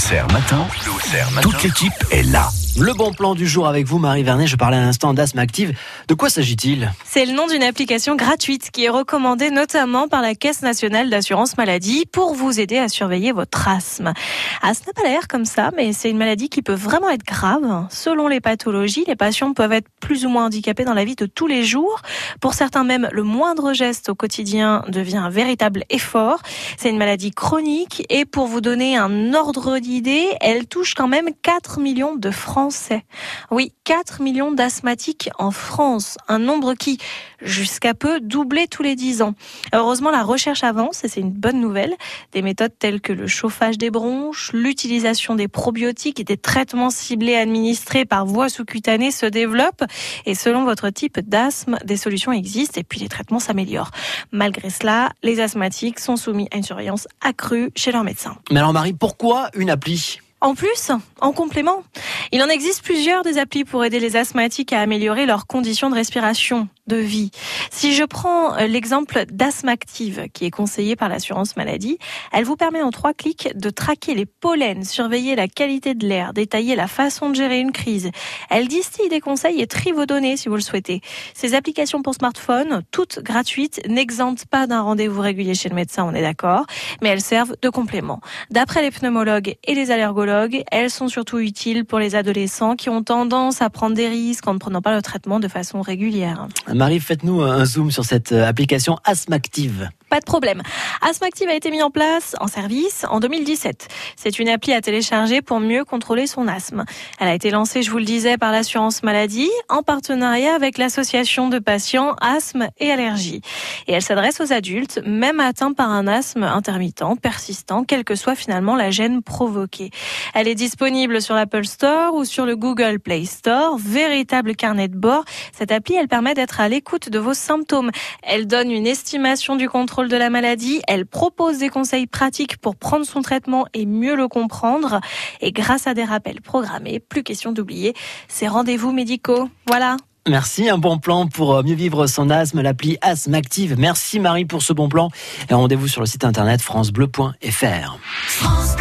Auxerre matin. Toute l'équipe est là. Le bon plan du jour avec vous, Marie Vernet. Je parlais à l'instant d'asthme active. De quoi s'agit-il? C'est le nom d'une application gratuite qui est recommandée notamment par la Caisse nationale d'assurance maladie pour vous aider à surveiller votre asthme. Ce n'a pas l'air comme ça, mais c'est une maladie qui peut vraiment être grave. Selon les pathologies, les patients peuvent être plus ou moins handicapés dans la vie de tous les jours. Pour certains même, le moindre geste au quotidien devient un véritable effort. C'est une maladie chronique et pour vous donner un ordre d'idée, elle touche quand même 4 millions de oui, 4 millions d'asthmatiques en France, un nombre qui, jusqu'à peu, doublait tous les 10 ans. Heureusement, la recherche avance et c'est une bonne nouvelle. Des méthodes telles que le chauffage des bronches, l'utilisation des probiotiques et des traitements ciblés administrés par voie sous-cutanée se développent et selon votre type d'asthme, des solutions existent et puis les traitements s'améliorent. Malgré cela, les asthmatiques sont soumis à une surveillance accrue chez leur médecin. Mais alors Marie, pourquoi une appli? En plus, en complément, il en existe plusieurs des applis pour aider les asthmatiques à améliorer leurs conditions de respiration de vie. Si je prends euh, l'exemple d'Asthme Active, qui est conseillé par l'assurance maladie, elle vous permet en trois clics de traquer les pollens, surveiller la qualité de l'air, détailler la façon de gérer une crise. Elle distille des conseils et trie vos données si vous le souhaitez. Ces applications pour smartphone, toutes gratuites, n'exemptent pas d'un rendez-vous régulier chez le médecin, on est d'accord, mais elles servent de complément. D'après les pneumologues et les allergologues, elles sont surtout utiles pour les adolescents qui ont tendance à prendre des risques en ne prenant pas le traitement de façon régulière. Marie, faites-nous un zoom sur cette euh, application Asthmactive. Pas de problème. Asthmactive a été mis en place en service en 2017. C'est une appli à télécharger pour mieux contrôler son asthme. Elle a été lancée, je vous le disais, par l'assurance maladie en partenariat avec l'association de patients asthme et allergie. Et elle s'adresse aux adultes, même atteints par un asthme intermittent, persistant, quelle que soit finalement la gêne provoquée. Elle est disponible sur l'Apple Store ou sur le Google Play Store. Véritable carnet de bord. Cette appli, elle permet d'être à l'écoute de vos symptômes. Elle donne une estimation du contrôle de la maladie. Elle propose des conseils pratiques pour prendre son traitement et mieux le comprendre. Et grâce à des rappels programmés, plus question d'oublier ces rendez-vous médicaux. Voilà. Merci, un bon plan pour euh, mieux vivre son asthme, l'appli Asthme Active. Merci Marie pour ce bon plan et rendez-vous sur le site internet francebleu.fr. France